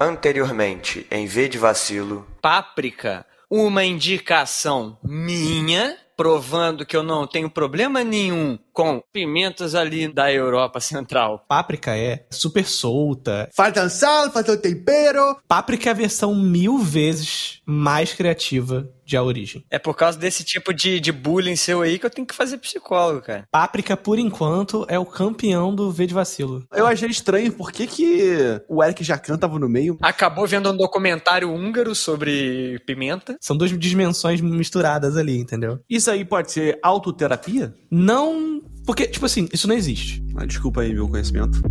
Anteriormente, em V de Vacilo. Páprica, uma indicação minha, provando que eu não tenho problema nenhum com pimentas ali da Europa Central. Páprica é super solta. Falta sal, falta tempero. Páprica é a versão mil vezes mais criativa de A Origem. É por causa desse tipo de, de bullying seu aí que eu tenho que fazer psicólogo, cara. Páprica, por enquanto, é o campeão do V de Vacilo. Eu achei estranho, por que, que o Eric Jacan tava no meio? Acabou vendo um documentário húngaro sobre pimenta. São duas dimensões misturadas ali, entendeu? Isso aí pode ser autoterapia? Não. Porque, tipo assim, isso não existe. Ah, desculpa aí meu conhecimento.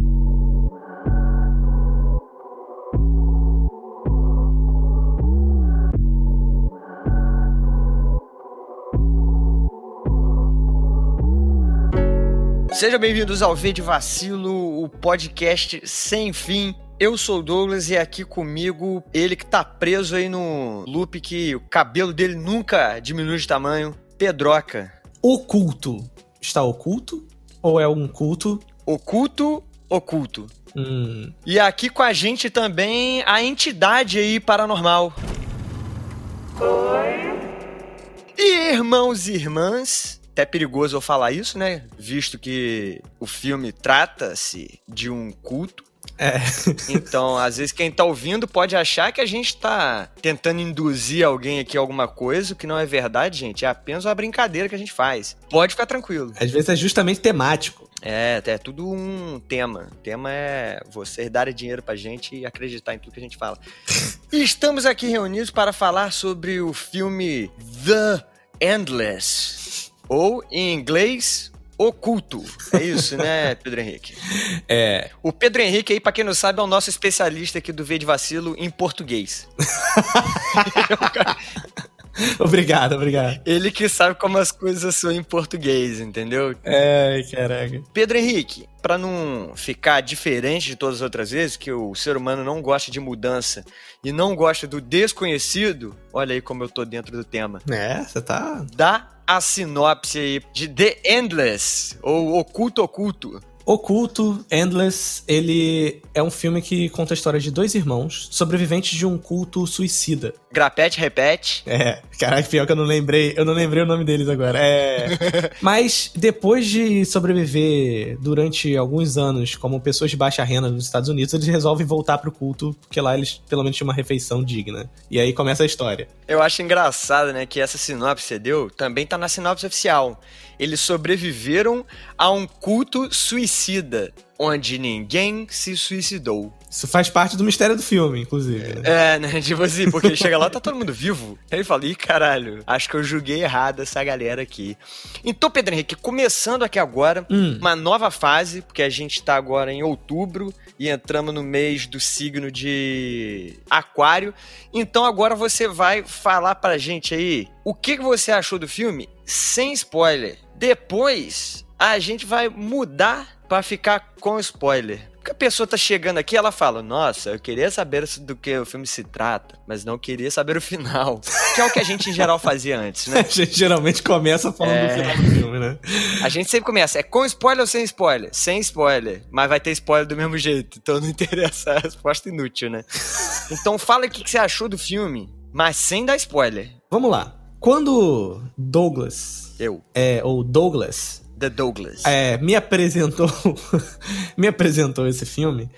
Sejam bem-vindos ao V de Vacilo, o podcast sem fim. Eu sou o Douglas e aqui comigo ele que tá preso aí no loop que o cabelo dele nunca diminui de tamanho, Pedroca. Oculto. Está oculto? Ou é um culto? Oculto, oculto. Hum. E aqui com a gente também a entidade aí paranormal. Oi. E irmãos e irmãs, até perigoso eu falar isso, né? Visto que o filme trata-se de um culto. É. Então, às vezes, quem tá ouvindo pode achar que a gente tá tentando induzir alguém aqui a alguma coisa, o que não é verdade, gente. É apenas uma brincadeira que a gente faz. Pode ficar tranquilo. Às vezes é justamente temático. É, é tudo um tema. O tema é vocês darem dinheiro pra gente e acreditar em tudo que a gente fala. e estamos aqui reunidos para falar sobre o filme The Endless. Ou, em inglês, Oculto. É isso, né, Pedro Henrique? É. O Pedro Henrique aí, pra quem não sabe, é o nosso especialista aqui do V de Vacilo em português. obrigado, obrigado. Ele que sabe como as coisas são em português, entendeu? É, caraca. Pedro Henrique, para não ficar diferente de todas as outras vezes, que o ser humano não gosta de mudança e não gosta do desconhecido, olha aí como eu tô dentro do tema. É, você tá. Dá a sinopse aí de The Endless, ou Oculto Oculto. Oculto, Endless, ele é um filme que conta a história de dois irmãos sobreviventes de um culto suicida. Grapete, repete. É, caraca, pior que eu não lembrei, eu não lembrei o nome deles agora. É. Mas depois de sobreviver durante alguns anos como pessoas de baixa renda nos Estados Unidos, eles resolvem voltar pro culto, porque lá eles pelo menos tinham uma refeição digna. E aí começa a história. Eu acho engraçado, né, que essa sinopse que você deu também tá na sinopse oficial. Eles sobreviveram a um culto suicida, onde ninguém se suicidou. Isso faz parte do mistério do filme, inclusive. né? É, né? Tipo assim, porque ele chega lá, tá todo mundo vivo. Aí ele fala, ih, caralho, acho que eu julguei errado essa galera aqui. Então, Pedro Henrique, começando aqui agora, Hum. uma nova fase, porque a gente tá agora em outubro e entramos no mês do signo de Aquário. Então agora você vai falar pra gente aí o que que você achou do filme sem spoiler. Depois a gente vai mudar pra ficar com spoiler. A pessoa tá chegando aqui ela fala: Nossa, eu queria saber do que o filme se trata, mas não queria saber o final. Que é o que a gente em geral fazia antes, né? A gente geralmente começa falando É. do final do filme, né? A gente sempre começa, é com spoiler ou sem spoiler? Sem spoiler, mas vai ter spoiler do mesmo jeito, então não interessa a resposta inútil, né? Então fala o que que você achou do filme, mas sem dar spoiler. Vamos lá. Quando Douglas, Eu, é, ou Douglas, The Douglas. é, me apresentou me apresentou esse filme,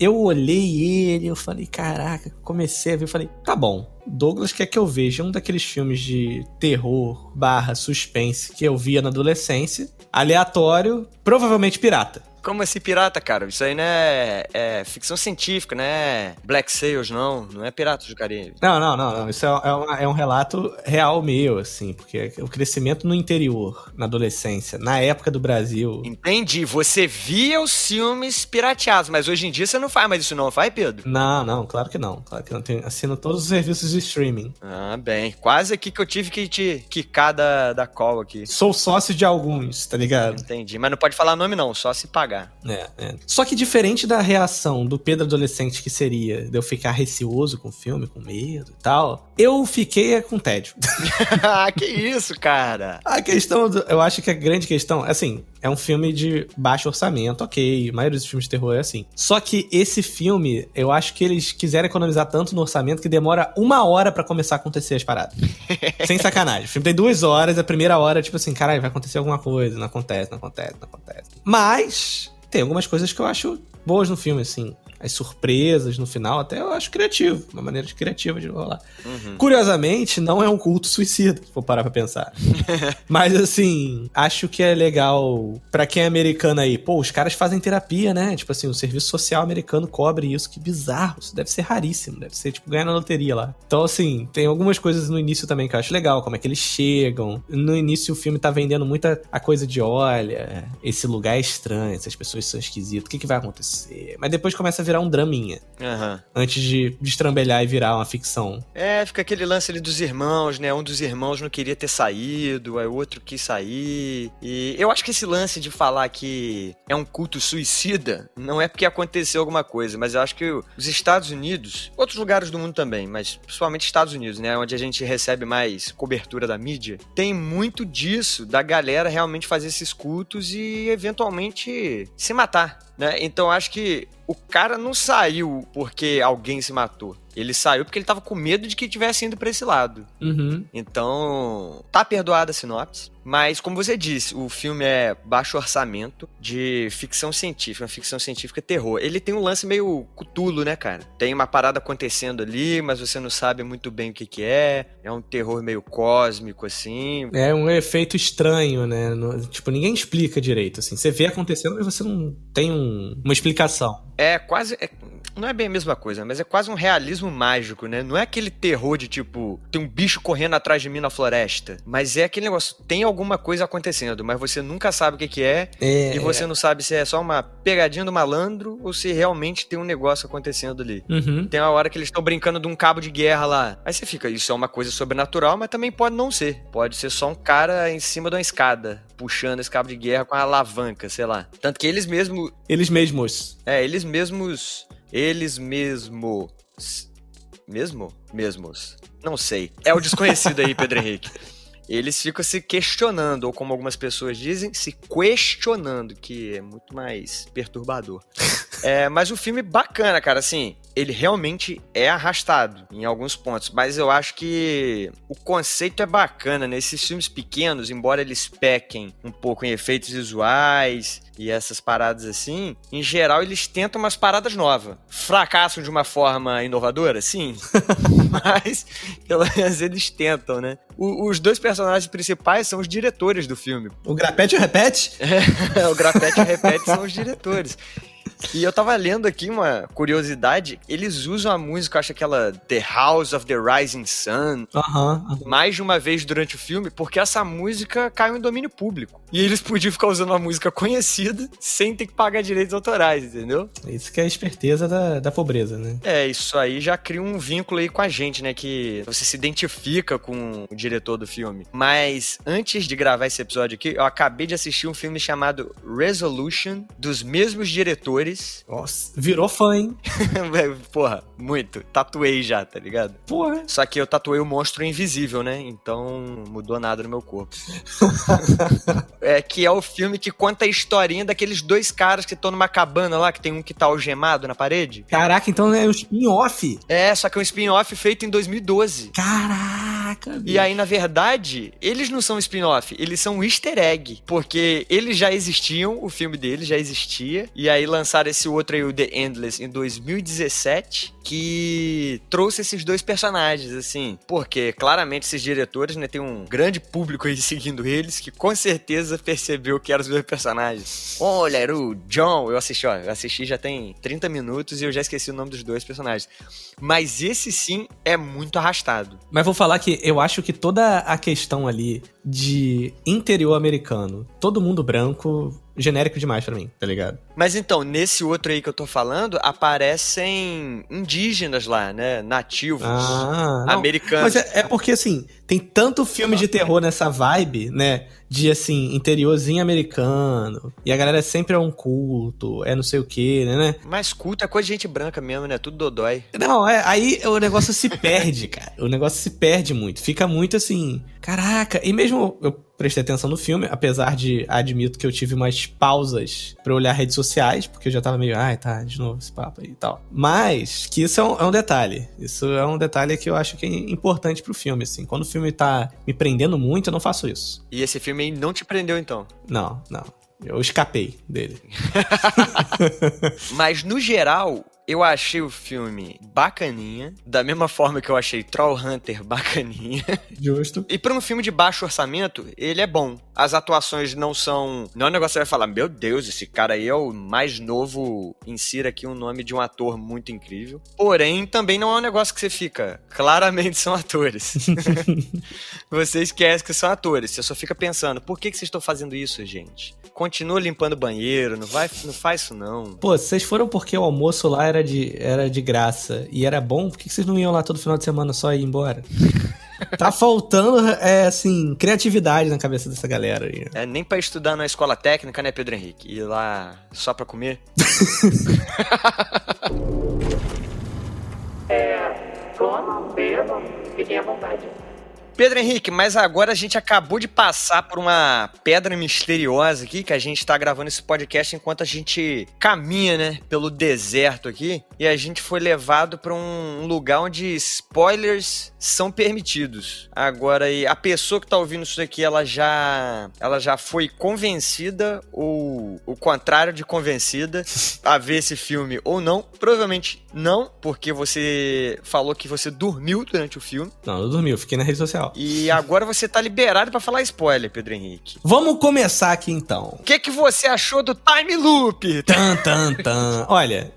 eu olhei ele, eu falei, caraca, comecei a ver, eu falei, tá bom, Douglas quer que eu veja um daqueles filmes de terror barra suspense que eu via na adolescência, aleatório, provavelmente pirata. Como esse pirata, cara? Isso aí não é, é ficção científica, não é Black Sails, não. Não é Piratas do Caribe. Não, não, não, não. Isso é, é uma- é um relato real meu, assim, porque o crescimento no interior, na adolescência, na época do Brasil. Entendi. Você via os filmes pirateados, mas hoje em dia você não faz mais isso, não faz, Pedro? Não, não, claro que não. Claro que não. Tenho, assino todos os serviços de streaming. Ah, bem. Quase aqui que eu tive que te quicar da, da call aqui. Sou sócio de alguns, tá ligado? Entendi. Mas não pode falar nome, não, só se pagar. É, é. Só que diferente da reação do Pedro adolescente que seria de eu ficar receoso com o filme, com medo e tal, eu fiquei é, com tédio. ah, que isso, cara? A questão, do- eu acho que a grande questão, assim, é um filme de baixo orçamento, ok. A maioria dos filmes de terror é assim. Só que esse filme, eu acho que eles quiseram economizar tanto no orçamento que demora uma hora para começar a acontecer as paradas. Sem sacanagem. O filme tem duas horas, a primeira hora, tipo assim, caralho, vai acontecer alguma coisa. Não acontece, não acontece, não acontece. Mas tem algumas coisas que eu acho boas no filme, assim as surpresas no final, até eu acho criativo, uma maneira de criativa de rolar. Uhum. Curiosamente, não é um culto suicida, se for parar pra pensar. Mas assim, acho que é legal para quem é americano aí. Pô, os caras fazem terapia, né? Tipo assim, o serviço social americano cobre isso, que bizarro. Isso deve ser raríssimo, deve ser tipo ganhar na loteria lá. Então, assim, tem algumas coisas no início também que eu acho legal, como é que eles chegam. No início o filme tá vendendo muita a coisa de olha, esse lugar é estranho, essas pessoas são esquisitas, o que, que vai acontecer? Mas depois começa a virar um draminha. Uhum. Antes de destrambelhar e virar uma ficção. É, fica aquele lance ali dos irmãos, né? Um dos irmãos não queria ter saído, aí o outro quis sair. E eu acho que esse lance de falar que é um culto suicida não é porque aconteceu alguma coisa, mas eu acho que os Estados Unidos, outros lugares do mundo também, mas principalmente Estados Unidos, né? Onde a gente recebe mais cobertura da mídia, tem muito disso da galera realmente fazer esses cultos e eventualmente se matar. Né? Então acho que o cara não saiu porque alguém se matou. Ele saiu porque ele tava com medo de que tivesse indo pra esse lado. Uhum. Então, tá perdoada a sinopse. Mas, como você disse, o filme é baixo orçamento de ficção científica, uma ficção científica terror. Ele tem um lance meio cutulo, né, cara? Tem uma parada acontecendo ali, mas você não sabe muito bem o que que é. É um terror meio cósmico, assim. É um efeito estranho, né? No, tipo, ninguém explica direito, assim. Você vê acontecendo, mas você não tem um, uma explicação. É quase... É, não é bem a mesma coisa, mas é quase um realismo mágico, né? Não é aquele terror de, tipo, tem um bicho correndo atrás de mim na floresta. Mas é aquele negócio, tem algum alguma coisa acontecendo, mas você nunca sabe o que, que é, é, e você não sabe se é só uma pegadinha do malandro ou se realmente tem um negócio acontecendo ali. Uhum. Tem uma hora que eles estão brincando de um cabo de guerra lá. Aí você fica, isso é uma coisa sobrenatural, mas também pode não ser. Pode ser só um cara em cima de uma escada, puxando esse cabo de guerra com a alavanca, sei lá. Tanto que eles mesmos. Eles mesmos. É, eles mesmos. Eles mesmos. Mesmo? Mesmos. Não sei. É o desconhecido aí, Pedro Henrique eles ficam se questionando, ou como algumas pessoas dizem, se questionando, que é muito mais perturbador. É, mas o filme bacana, cara, assim, ele realmente é arrastado em alguns pontos, mas eu acho que o conceito é bacana, né? Esses filmes pequenos, embora eles pequem um pouco em efeitos visuais e essas paradas assim, em geral eles tentam umas paradas novas. Fracassam de uma forma inovadora, sim, mas pelo menos eles tentam, né? O, os dois personagens principais são os diretores do filme. O Grapete e o Repete? É, o Grapete e o Repete são os diretores. E eu tava lendo aqui uma curiosidade. Eles usam a música, acho aquela The House of the Rising Sun, mais de uma vez durante o filme, porque essa música caiu em domínio público. E eles podiam ficar usando uma música conhecida sem ter que pagar direitos autorais, entendeu? Isso que é a esperteza da, da pobreza, né? É, isso aí já cria um vínculo aí com a gente, né? Que você se identifica com o diretor do filme. Mas antes de gravar esse episódio aqui, eu acabei de assistir um filme chamado Resolution, dos mesmos diretores nossa, virou fã, hein? Porra, muito. Tatuei já, tá ligado? Porra. Só que eu tatuei o monstro invisível, né? Então mudou nada no meu corpo. é que é o filme que conta a historinha daqueles dois caras que estão numa cabana lá, que tem um que tá algemado na parede. Caraca, então é um spin-off. É, só que é um spin-off feito em 2012. Caraca, bicho. E aí, na verdade, eles não são spin-off, eles são um easter egg. Porque eles já existiam, o filme deles já existia. E aí lançaram lançaram esse outro aí, o The Endless, em 2017, que trouxe esses dois personagens, assim. Porque claramente esses diretores, né, tem um grande público aí seguindo eles, que com certeza percebeu que eram os dois personagens. Olha, era o John, eu assisti, ó, eu assisti já tem 30 minutos e eu já esqueci o nome dos dois personagens. Mas esse sim é muito arrastado. Mas vou falar que eu acho que toda a questão ali de interior americano, todo mundo branco, genérico demais para mim, tá ligado? Mas então, nesse outro aí que eu tô falando, aparecem indígenas lá, né? Nativos, ah, americanos. Mas é, é, porque, assim, tem tanto filme de terror nessa vibe, né? De, assim, interiorzinho americano. E a galera sempre é um culto, é não sei o que, né, né? Mas culto é coisa de gente branca mesmo, né? Tudo dodói. Não, é, aí o negócio se perde, cara. O negócio se perde muito. Fica muito assim, caraca. E mesmo eu prestei atenção no filme, apesar de admito que eu tive umas pausas pra olhar redes sociais, porque eu já tava meio, ai, tá, de novo esse papo aí e tal. Mas que isso é um, é um detalhe. Isso é um detalhe que eu acho que é importante pro filme, assim. Quando o filme tá me prendendo muito, eu não faço isso. E esse filme aí não te prendeu, então? Não, não. Eu escapei dele. Mas, no geral, eu achei o filme bacaninha, da mesma forma que eu achei Troll Hunter bacaninha. Justo. E para um filme de baixo orçamento, ele é bom. As atuações não são. Não é um negócio que você vai falar, meu Deus, esse cara aí é o mais novo. Insira aqui um nome de um ator muito incrível. Porém, também não é um negócio que você fica. Claramente são atores. você esquece que são atores. Você só fica pensando, por que, que vocês estão fazendo isso, gente? Continua limpando o banheiro, não, vai, não faz isso não. Pô, vocês foram porque o almoço lá era de, era de graça e era bom, por que vocês não iam lá todo final de semana só ir embora? Tá faltando, é, assim, criatividade na cabeça dessa galera aí. É, nem pra estudar na escola técnica, né, Pedro Henrique? Ir lá só pra comer. É, comam, bebam, fiquem à vontade. Pedro Henrique, mas agora a gente acabou de passar por uma pedra misteriosa aqui, que a gente tá gravando esse podcast enquanto a gente caminha, né, pelo deserto aqui, e a gente foi levado para um lugar onde spoilers são permitidos. Agora, a pessoa que tá ouvindo isso aqui, ela já ela já foi convencida ou o contrário de convencida a ver esse filme ou não? Provavelmente não, porque você falou que você dormiu durante o filme. Não, eu dormi, eu fiquei na rede social. E agora você tá liberado pra falar spoiler, Pedro Henrique. Vamos começar aqui então. O que, que você achou do Time Loop? Tan, tan, tan. Olha,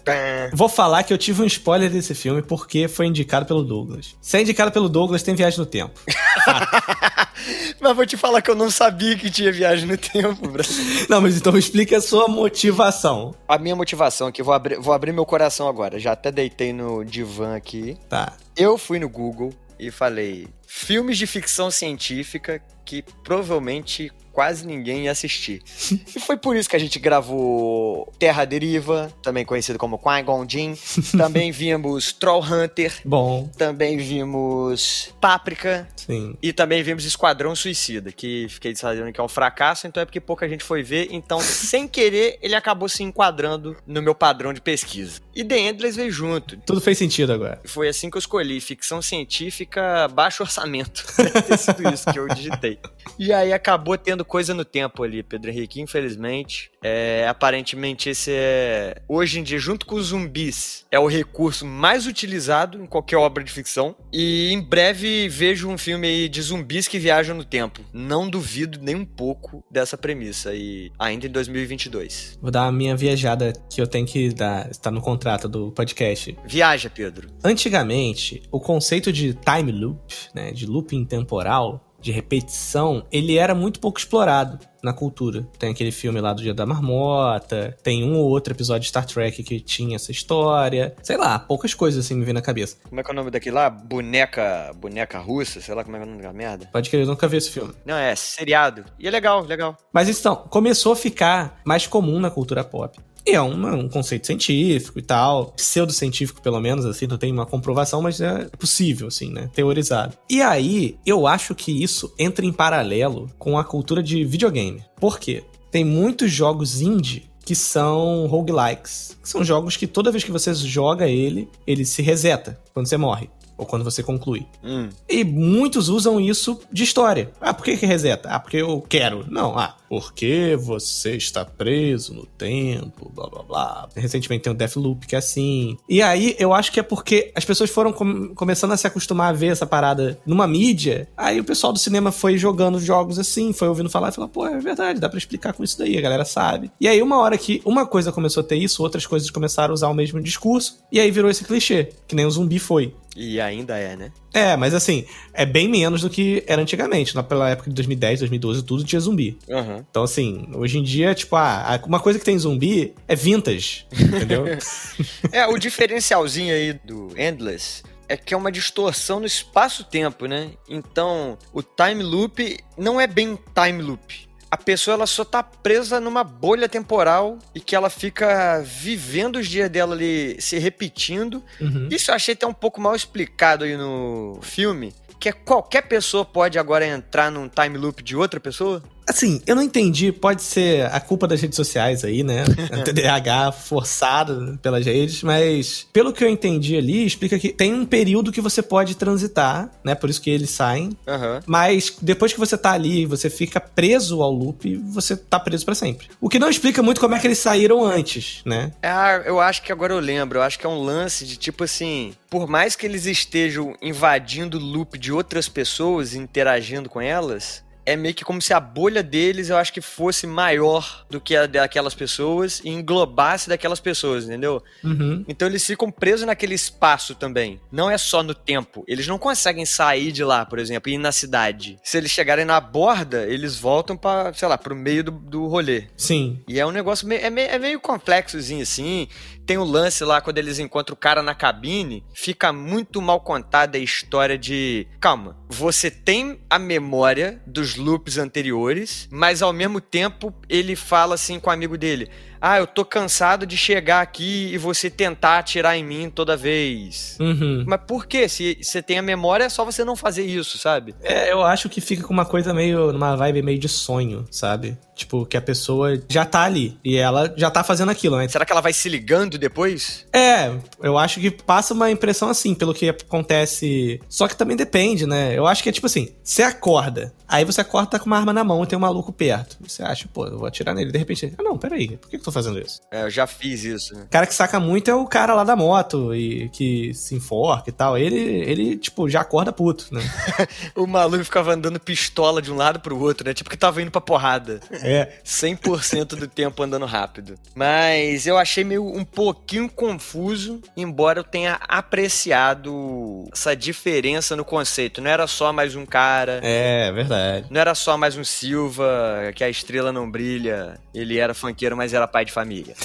vou falar que eu tive um spoiler desse filme porque foi indicado pelo Douglas. Se é indicado pelo Douglas, tem viagem no tempo. Mas vou te falar que eu não sabia que tinha viagem no tempo, Brasil. Não, mas então explique a sua motivação. A minha motivação aqui, vou abrir, vou abrir meu coração agora. Já até deitei no divã aqui. Tá. Eu fui no Google e falei: filmes de ficção científica que provavelmente quase ninguém ia assistir. e foi por isso que a gente gravou Terra Deriva, também conhecido como Qui-Gon Jinn. Também vimos Troll Hunter. Bom. Também vimos Páprica. Sim. E também vimos Esquadrão Suicida, que fiquei sabendo que é um fracasso, então é porque pouca gente foi ver. Então, sem querer, ele acabou se enquadrando no meu padrão de pesquisa. E The Endless veio junto. Tudo fez sentido agora. Foi assim que eu escolhi. Ficção científica, baixo orçamento. Deve ter sido isso que eu digitei. E aí acabou tendo coisa no tempo ali, Pedro Henrique, infelizmente. É, aparentemente esse é, hoje em dia, junto com os zumbis, é o recurso mais utilizado em qualquer obra de ficção. E em breve vejo um filme aí de zumbis que viajam no tempo. Não duvido nem um pouco dessa premissa. E ainda em 2022. Vou dar a minha viajada que eu tenho que dar, está no contrato do podcast. Viaja, Pedro. Antigamente, o conceito de time loop, né, de looping temporal, de repetição, ele era muito pouco explorado na cultura. Tem aquele filme lá do Dia da Marmota, tem um ou outro episódio de Star Trek que tinha essa história. Sei lá, poucas coisas assim me vêm na cabeça. Como é que é o nome daquele lá? Boneca, boneca russa, sei lá como é que é o nome da merda. Pode crer, eu nunca vi esse filme. Não, é seriado. E é legal, legal. Mas então, começou a ficar mais comum na cultura pop. E é um, um conceito científico e tal, pseudocientífico pelo menos, assim, não tem uma comprovação, mas é possível, assim, né? Teorizado. E aí, eu acho que isso entra em paralelo com a cultura de videogame. Por quê? Tem muitos jogos indie que são roguelikes. Que são jogos que toda vez que você joga ele, ele se reseta quando você morre ou quando você conclui. Hum. E muitos usam isso de história. Ah, por que, que reseta? Ah, porque eu quero. Não, ah, porque você está preso no tempo, blá blá blá. Recentemente tem o Deathloop que é assim. E aí eu acho que é porque as pessoas foram com começando a se acostumar a ver essa parada numa mídia. Aí o pessoal do cinema foi jogando jogos assim, foi ouvindo falar e falou: pô, é verdade, dá pra explicar com isso daí, a galera sabe. E aí uma hora que uma coisa começou a ter isso, outras coisas começaram a usar o mesmo discurso. E aí virou esse clichê, que nem o zumbi foi. E ainda é, né? É, mas assim, é bem menos do que era antigamente. Lá pela época de 2010, 2012, tudo tinha zumbi. Uhum. Então, assim, hoje em dia, tipo, ah, uma coisa que tem zumbi é vintage, entendeu? é, o diferencialzinho aí do Endless é que é uma distorção no espaço-tempo, né? Então, o time loop não é bem time loop a pessoa ela só tá presa numa bolha temporal e que ela fica vivendo os dias dela ali se repetindo. Uhum. Isso eu achei até um pouco mal explicado aí no filme. que qualquer pessoa pode agora entrar num time loop de outra pessoa? Assim, eu não entendi, pode ser a culpa das redes sociais aí, né? A TDAH forçado pelas redes, mas pelo que eu entendi ali, explica que tem um período que você pode transitar, né? Por isso que eles saem. Aham. Mas depois que você tá ali, você fica preso ao loop, você tá preso pra sempre. O que não explica muito como é que eles saíram antes, né? Ah, eu acho que agora eu lembro. Eu acho que é um lance de tipo assim: por mais que eles estejam invadindo o loop de outras pessoas, interagindo com elas. É meio que como se a bolha deles, eu acho que fosse maior do que a daquelas pessoas e englobasse daquelas pessoas, entendeu? Uhum. Então eles ficam presos naquele espaço também. Não é só no tempo. Eles não conseguem sair de lá, por exemplo, e ir na cidade. Se eles chegarem na borda, eles voltam para, sei lá, pro meio do, do rolê. Sim. E é um negócio meio, é meio, é meio complexozinho assim. Tem o lance lá quando eles encontram o cara na cabine, fica muito mal contada a história de. Calma, você tem a memória dos loops anteriores, mas ao mesmo tempo ele fala assim com o amigo dele. Ah, eu tô cansado de chegar aqui e você tentar atirar em mim toda vez. Uhum. Mas por quê? Se você tem a memória, é só você não fazer isso, sabe? É, eu acho que fica com uma coisa meio. numa vibe meio de sonho, sabe? Tipo, que a pessoa já tá ali e ela já tá fazendo aquilo, né? Será que ela vai se ligando depois? É, eu acho que passa uma impressão assim, pelo que acontece. Só que também depende, né? Eu acho que é tipo assim: você acorda, aí você acorda tá com uma arma na mão e tem um maluco perto. Você acha, pô, eu vou atirar nele. De repente, ah, não, peraí, por que eu tô fazendo isso? É, eu já fiz isso. né? O cara que saca muito é o cara lá da moto e que se enforca e tal. Ele, ele tipo, já acorda puto, né? O maluco ficava andando pistola de um lado pro outro, né? Tipo que tava indo pra porrada. É. 100% do tempo andando rápido. Mas eu achei meio um pouquinho confuso, embora eu tenha apreciado essa diferença no conceito. Não era só mais um cara, É, verdade. não era só mais um Silva, que a estrela não brilha. Ele era funkeiro, mas era pai de família.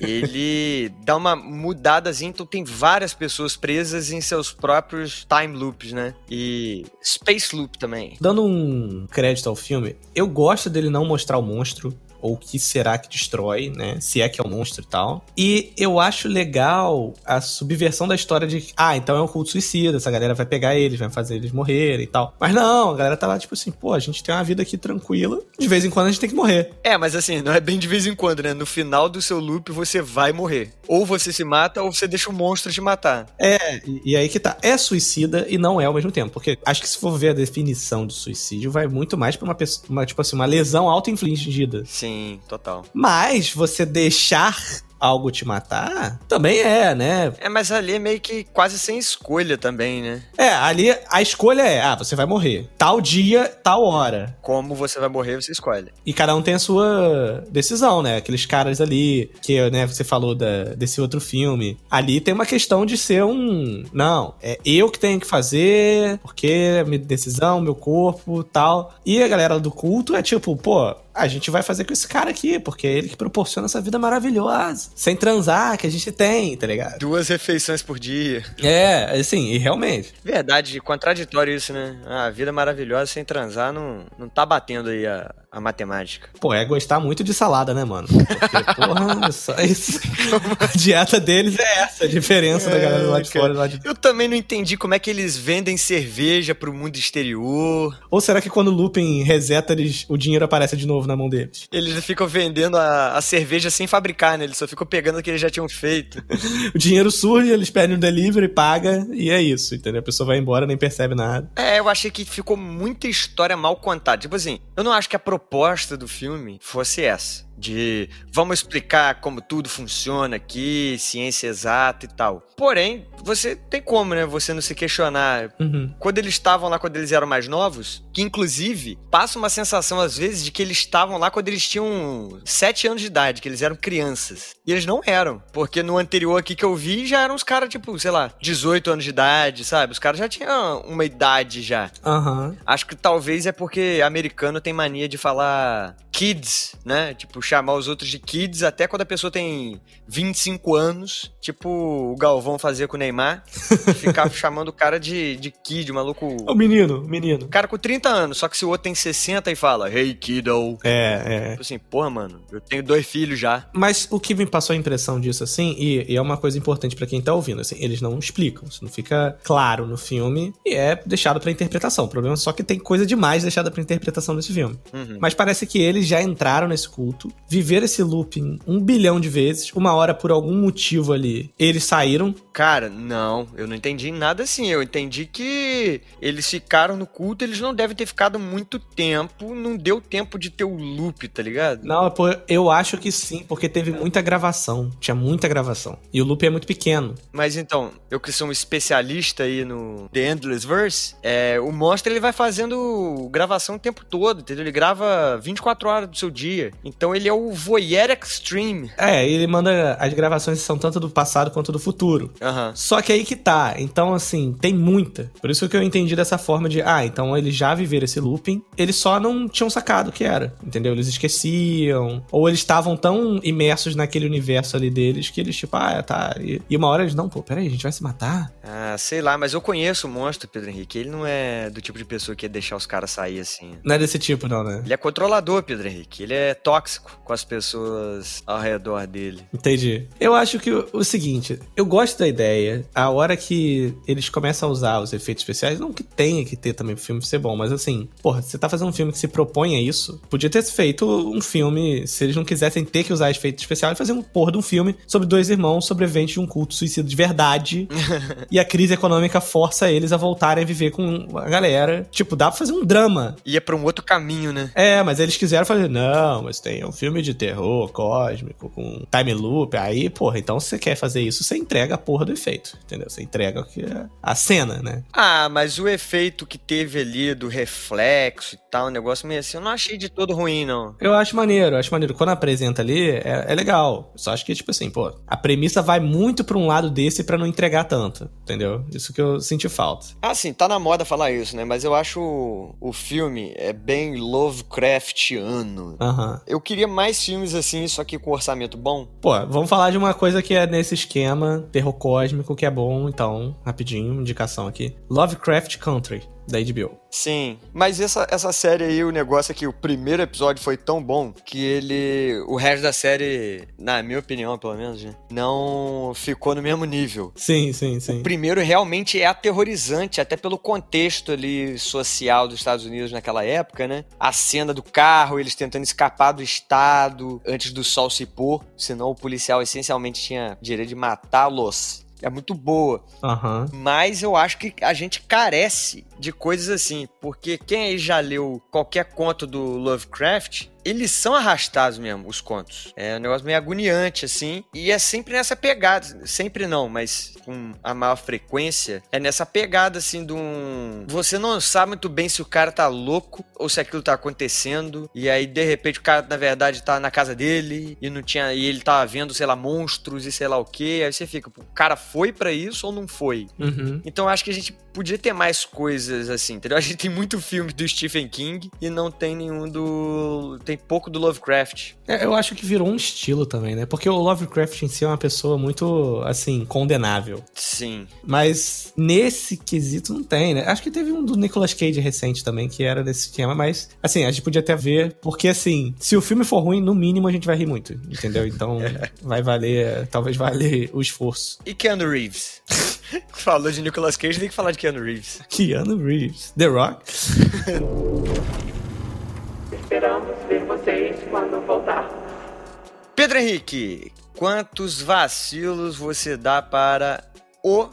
Ele dá uma mudadazinha, então tem várias pessoas presas em seus próprios time loops, né? E Space Loop também. Dando um crédito ao filme, eu gosto dele não mostrar o monstro. Ou o que será que destrói, né? Se é que é o monstro e tal. E eu acho legal a subversão da história de. Ah, então é um culto suicida. Essa galera vai pegar eles, vai fazer eles morrerem e tal. Mas não, a galera tá lá tipo assim, pô, a gente tem uma vida aqui tranquila. De vez em quando a gente tem que morrer. É, mas assim, não é bem de vez em quando, né? No final do seu loop você vai morrer. Ou você se mata, ou você deixa o monstro te matar. É, e, e aí que tá. É suicida e não é ao mesmo tempo. Porque acho que se for ver a definição de suicídio, vai muito mais pra uma pessoa, uma, tipo assim, uma lesão auto-infligida. Sim, total. Mas você deixar algo te matar, também é, né? É, mas ali é meio que quase sem escolha também, né? É, ali a escolha é, ah, você vai morrer. Tal dia, tal hora. Como você vai morrer, você escolhe. E cada um tem a sua decisão, né? Aqueles caras ali, que né, você falou da, desse outro filme. Ali tem uma questão de ser um. Não, é eu que tenho que fazer, porque é minha decisão, meu corpo tal. E a galera do culto é tipo, pô, a gente vai fazer com esse cara aqui, porque é ele que proporciona essa vida maravilhosa. Sem transar, que a gente tem, tá ligado? Duas refeições por dia. É, assim, e realmente. Verdade, contraditório isso, né? Ah, a vida maravilhosa sem transar não, não tá batendo aí a, a matemática. Pô, é gostar muito de salada, né, mano? Porque, porra, só isso. A dieta deles é essa, a diferença da galera lá de cara. fora. Lá de... Eu também não entendi como é que eles vendem cerveja pro mundo exterior. Ou será que quando o Lupin reseta, eles, o dinheiro aparece de novo na mão deles? Eles ficam vendendo a, a cerveja sem fabricar, né? Eles só ficam pegando o que eles já tinham feito. O dinheiro surge, eles pedem um delivery, paga, e é isso, entendeu? A pessoa vai embora, nem percebe nada. É, eu achei que ficou muita história mal contada. Tipo assim, eu não acho que a proposta do filme fosse essa. De vamos explicar como tudo funciona aqui, ciência exata e tal. Porém, você tem como, né? Você não se questionar. Uhum. Quando eles estavam lá quando eles eram mais novos, que inclusive passa uma sensação às vezes de que eles estavam lá quando eles tinham 7 anos de idade, que eles eram crianças. E eles não eram. Porque no anterior aqui que eu vi já eram os caras, tipo, sei lá, 18 anos de idade, sabe? Os caras já tinham uma idade já. Aham. Acho que talvez é porque americano tem mania de falar kids, né? Tipo, chamar os outros de kids até quando a pessoa tem 25 anos Tipo o Galvão fazia com o Neymar. ficar chamando o cara de, de kid, maluco. O menino, menino. cara com 30 anos, só que se o outro tem 60 e fala, hey kiddo. É, é. Tipo assim, porra, mano, eu tenho dois filhos já. Mas o que me passou a impressão disso, assim, e, e é uma coisa importante pra quem tá ouvindo, assim, eles não explicam, isso não fica claro no filme e é deixado pra interpretação. O problema é só que tem coisa demais deixada pra interpretação desse filme. Uhum. Mas parece que eles já entraram nesse culto, viveram esse looping um bilhão de vezes, uma hora por algum motivo ali, eles saíram. Cara, não, eu não entendi nada assim. Eu entendi que eles ficaram no culto, eles não devem ter ficado muito tempo, não deu tempo de ter o loop, tá ligado? Não, pô, eu acho que sim, porque teve muita gravação, tinha muita gravação. E o loop é muito pequeno. Mas então, eu que sou um especialista aí no The Endless Verse, é, o monstro ele vai fazendo gravação o tempo todo, entendeu? Ele grava 24 horas do seu dia. Então ele é o voyeur extreme. É, ele manda. As gravações são tanto do passado quanto do futuro. Aham. Só que aí que tá. Então, assim, tem muita. Por isso que eu entendi dessa forma de, ah, então eles já viveram esse looping, eles só não tinham sacado o que era, entendeu? Eles esqueciam. Ou eles estavam tão imersos naquele universo ali deles que eles, tipo, ah, tá. E, e uma hora eles, não, pô, peraí, a gente vai se matar. Ah, sei lá, mas eu conheço o monstro, Pedro Henrique. Ele não é do tipo de pessoa que ia deixar os caras sair assim. Não é desse tipo, não, né? Ele é controlador, Pedro Henrique. Ele é tóxico com as pessoas ao redor dele. Entendi. Eu acho que o, o seguinte, eu gosto da ideia. A hora que eles começam a usar os efeitos especiais, não que tenha que ter também pro filme ser bom, mas assim, porra, você tá fazendo um filme que se propõe a isso, podia ter feito um filme, se eles não quisessem ter que usar efeito especial, e fazer um porra de um filme sobre dois irmãos sobreviventes de um culto suicida de verdade. e a crise econômica força eles a voltarem a viver com a galera. Tipo, dá pra fazer um drama. Ia pra um outro caminho, né? É, mas eles quiseram fazer, não, mas tem um filme de terror cósmico com time loop. Aí, porra, então se você quer fazer isso, você entrega a porra do efeito, entendeu? Você entrega o que é a cena, né? Ah, mas o efeito que teve ali do reflexo e tal, um negócio meio assim, eu não achei de todo ruim, não. Eu acho maneiro, eu acho maneiro. Quando apresenta ali, é, é legal. Só acho que, tipo assim, pô, a premissa vai muito pra um lado desse pra não entregar tanto, entendeu? Isso que eu senti falta. Ah, sim, tá na moda falar isso, né? Mas eu acho o, o filme é bem Lovecraftiano. Aham. Eu queria mais filmes assim, só que com orçamento bom. Pô, vamos falar de uma coisa que é nesse esquema terror cósmico que é bom, então, rapidinho, indicação aqui. Lovecraft Country, da HBO. Sim, mas essa, essa série aí, o negócio é que o primeiro episódio foi tão bom que ele. O resto da série, na minha opinião, pelo menos, né, não ficou no mesmo nível. Sim, sim, sim. O primeiro realmente é aterrorizante, até pelo contexto ali social dos Estados Unidos naquela época, né? A cena do carro, eles tentando escapar do estado antes do sol se pôr, senão o policial essencialmente tinha direito de matá-los. É muito boa. Aham. Mas eu acho que a gente carece de coisas assim, porque quem aí já leu qualquer conto do Lovecraft, eles são arrastados mesmo, os contos. É um negócio meio agoniante, assim, e é sempre nessa pegada, sempre não, mas com a maior frequência, é nessa pegada, assim, de um... Você não sabe muito bem se o cara tá louco ou se aquilo tá acontecendo, e aí, de repente, o cara, na verdade, tá na casa dele e não tinha... E ele tava vendo, sei lá, monstros e sei lá o que, aí você fica, o cara foi pra isso ou não foi? Uhum. Então eu acho que a gente podia ter mais coisas assim, entendeu? A gente tem muito filme do Stephen King e não tem nenhum do. Tem pouco do Lovecraft. É, eu acho que virou um estilo também, né? Porque o Lovecraft em si é uma pessoa muito, assim, condenável. Sim. Mas nesse quesito não tem, né? Acho que teve um do Nicolas Cage recente também, que era desse esquema, mas, assim, a gente podia até ver, porque, assim, se o filme for ruim, no mínimo a gente vai rir muito, entendeu? Então vai valer, talvez valer o esforço. E Keanu Reeves? Falou de Nicolas Cage, tem que falar de Keanu Reeves. Keanu Reeves. The Rock? Esperamos ver vocês quando voltar. Pedro Henrique, quantos vacilos você dá para o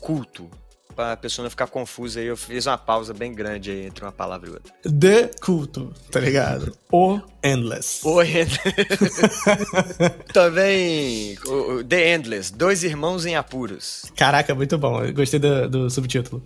culto? Para a pessoa não ficar confusa aí, eu fiz uma pausa bem grande aí entre uma palavra e outra. The Culto, tá ligado? O Endless. O Endless. Também o- The Endless, Dois Irmãos em Apuros. Caraca, muito bom. Eu gostei do, do subtítulo.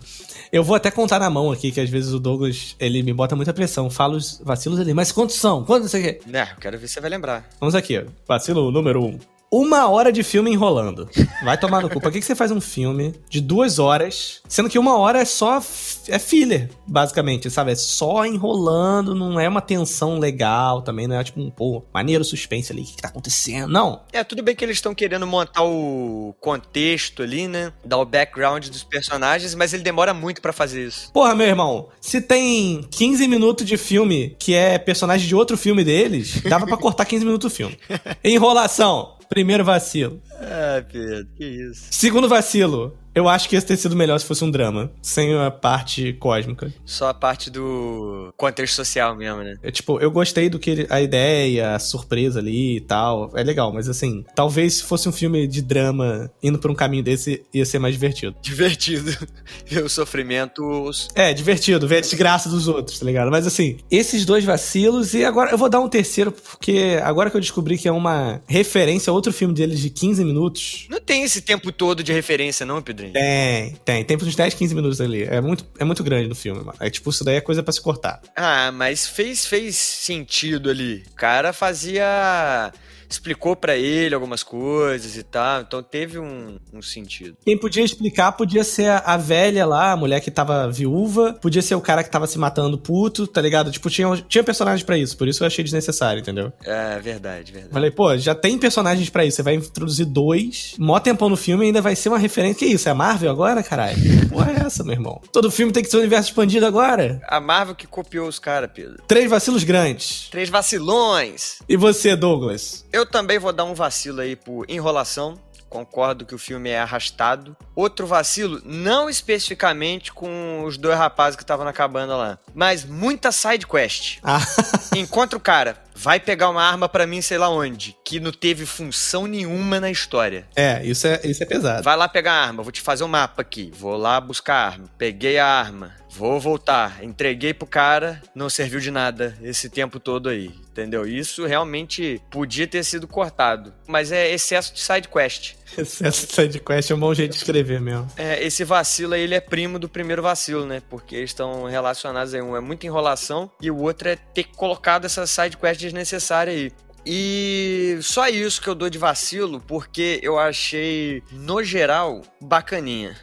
Eu vou até contar na mão aqui, que às vezes o Douglas, ele me bota muita pressão. Fala os vacilos ali. Mas quantos são? Quantos você quer? Né, eu quero ver se você vai lembrar. Vamos aqui, ó. Vacilo número 1. Um. Uma hora de filme enrolando. Vai tomar no cu. Pra que, que você faz um filme de duas horas, sendo que uma hora é só. É filler, basicamente, sabe? É só enrolando, não é uma tensão legal também, não é tipo um, pô, maneiro suspense ali, o que, que tá acontecendo? Não. É, tudo bem que eles estão querendo montar o contexto ali, né? Dar o background dos personagens, mas ele demora muito pra fazer isso. Porra, meu irmão, se tem 15 minutos de filme que é personagem de outro filme deles, dava pra cortar 15 minutos do filme. Enrolação. Primeiro vacilo. Ah, Pedro, que isso. Segundo vacilo. Eu acho que ia ter sido melhor se fosse um drama, sem a parte cósmica. Só a parte do contexto social mesmo, né? É, tipo, eu gostei do que a ideia, a surpresa ali e tal. É legal, mas assim, talvez se fosse um filme de drama indo por um caminho desse, ia ser mais divertido. Divertido. Ver o sofrimento. É, divertido, ver a desgraça dos outros, tá ligado? Mas assim, esses dois vacilos, e agora eu vou dar um terceiro, porque agora que eu descobri que é uma referência a outro filme deles de 15 minutos. Não tem esse tempo todo de referência, não, Pedrinho? Tem, tem. Tem uns 10, 15 minutos ali. É muito, é muito grande no filme, mano. É tipo, isso daí é coisa pra se cortar. Ah, mas fez, fez sentido ali. O cara fazia explicou para ele algumas coisas e tal, então teve um, um, sentido. Quem podia explicar podia ser a, a, velha lá, a mulher que tava viúva, podia ser o cara que tava se matando puto, tá ligado? Tipo, tinha, tinha personagem para isso, por isso eu achei desnecessário, entendeu? É, verdade, verdade. Falei, pô, já tem personagens para isso, você vai introduzir dois, mó tempão no filme ainda vai ser uma referência. Que isso, é a Marvel agora, caralho? Porra é essa, meu irmão? Todo filme tem que ser um universo expandido agora? A Marvel que copiou os caras, Pedro. Três vacilos grandes. Três vacilões. E você, Douglas? Eu também vou dar um vacilo aí por enrolação. Concordo que o filme é arrastado. Outro vacilo, não especificamente com os dois rapazes que estavam na cabana lá, mas muita side quest. Ah. Encontra o cara, vai pegar uma arma para mim, sei lá onde, que não teve função nenhuma na história. É, isso é, isso é pesado. Vai lá pegar a arma, vou te fazer um mapa aqui. Vou lá buscar a arma. Peguei a arma. Vou voltar. Entreguei pro cara, não serviu de nada esse tempo todo aí. Entendeu? Isso realmente podia ter sido cortado. Mas é excesso de side quest. Excesso de side quest é um bom jeito de escrever mesmo. É, esse vacilo aí, ele é primo do primeiro vacilo, né? Porque eles estão relacionados aí. Um é muita enrolação e o outro é ter colocado essa side quest desnecessária aí. E só isso que eu dou de vacilo, porque eu achei, no geral, bacaninha.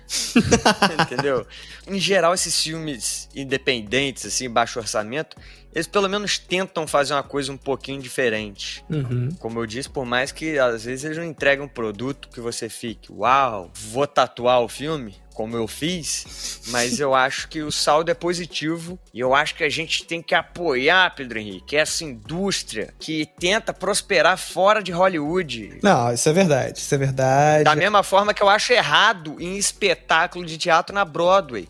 Entendeu? Em geral, esses filmes independentes, assim, baixo orçamento, eles pelo menos tentam fazer uma coisa um pouquinho diferente. Uhum. Como eu disse, por mais que às vezes eles não entregam um produto que você fique, uau, vou tatuar o filme como eu fiz, mas eu acho que o saldo é positivo e eu acho que a gente tem que apoiar, Pedro Henrique, essa indústria que tenta prosperar fora de Hollywood. Não, isso é verdade, isso é verdade. Da mesma forma que eu acho errado em espetáculo de teatro na Broadway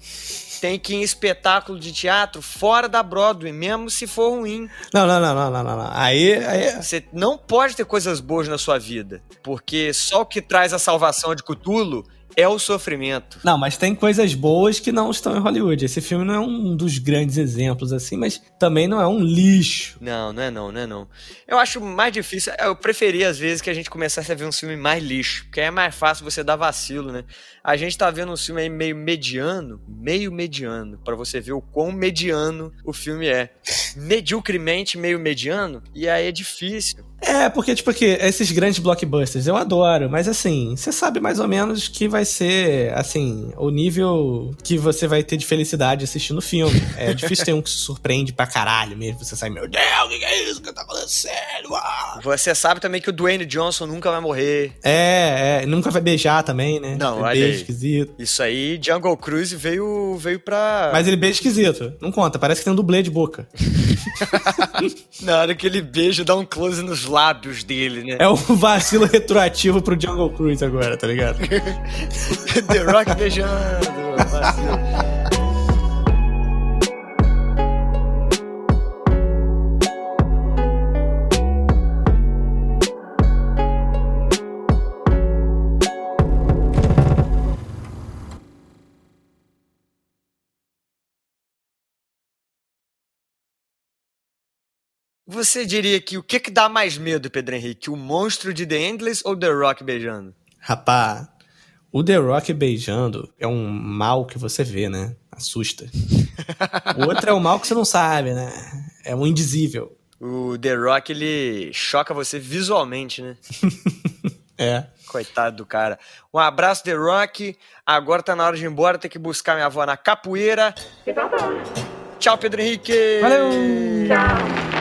tem que ir em espetáculo de teatro fora da Broadway, mesmo se for ruim. Não, não, não, não, não, não. Aí, aí... Você não pode ter coisas boas na sua vida, porque só o que traz a salvação de Cthulhu é o sofrimento. Não, mas tem coisas boas que não estão em Hollywood. Esse filme não é um dos grandes exemplos, assim, mas também não é um lixo. Não, não é não, não é não. Eu acho mais difícil, eu preferia às vezes que a gente começasse a ver um filme mais lixo, porque é mais fácil você dar vacilo, né? A gente tá vendo um filme aí meio mediano, meio mediano, para você ver o quão mediano o filme é. Mediocremente meio mediano, e aí é difícil. É, porque, tipo, aqui, esses grandes blockbusters eu adoro, mas assim, você sabe mais ou menos que vai ser, assim, o nível que você vai ter de felicidade assistindo o filme. É difícil ter um que se surpreende pra caralho mesmo. Você sai, meu Deus, o que, é isso que tá acontecendo? Ah! Você sabe também que o Dwayne Johnson nunca vai morrer. É, é, nunca vai beijar também, né? Não, ele olha beija aí. esquisito. Isso aí, Jungle Cruise veio, veio pra. Mas ele beija esquisito. Não conta, parece que tem um dublê de boca. Na hora que ele beija, dá um close nos lábios dele, né? É um vacilo retroativo pro Jungle Cruise agora, tá ligado? The Rock beijando. Você diria que o que, que dá mais medo, Pedro Henrique? O monstro de The Endless ou The Rock beijando? Rapá, o The Rock beijando é um mal que você vê, né? Assusta. o outro é um mal que você não sabe, né? É um indizível. O The Rock, ele choca você visualmente, né? É. Coitado do cara. Um abraço, The Rock. Agora tá na hora de ir embora, ter que buscar minha avó na capoeira. E tá bom. Tchau, Pedro Henrique. Valeu! Tchau.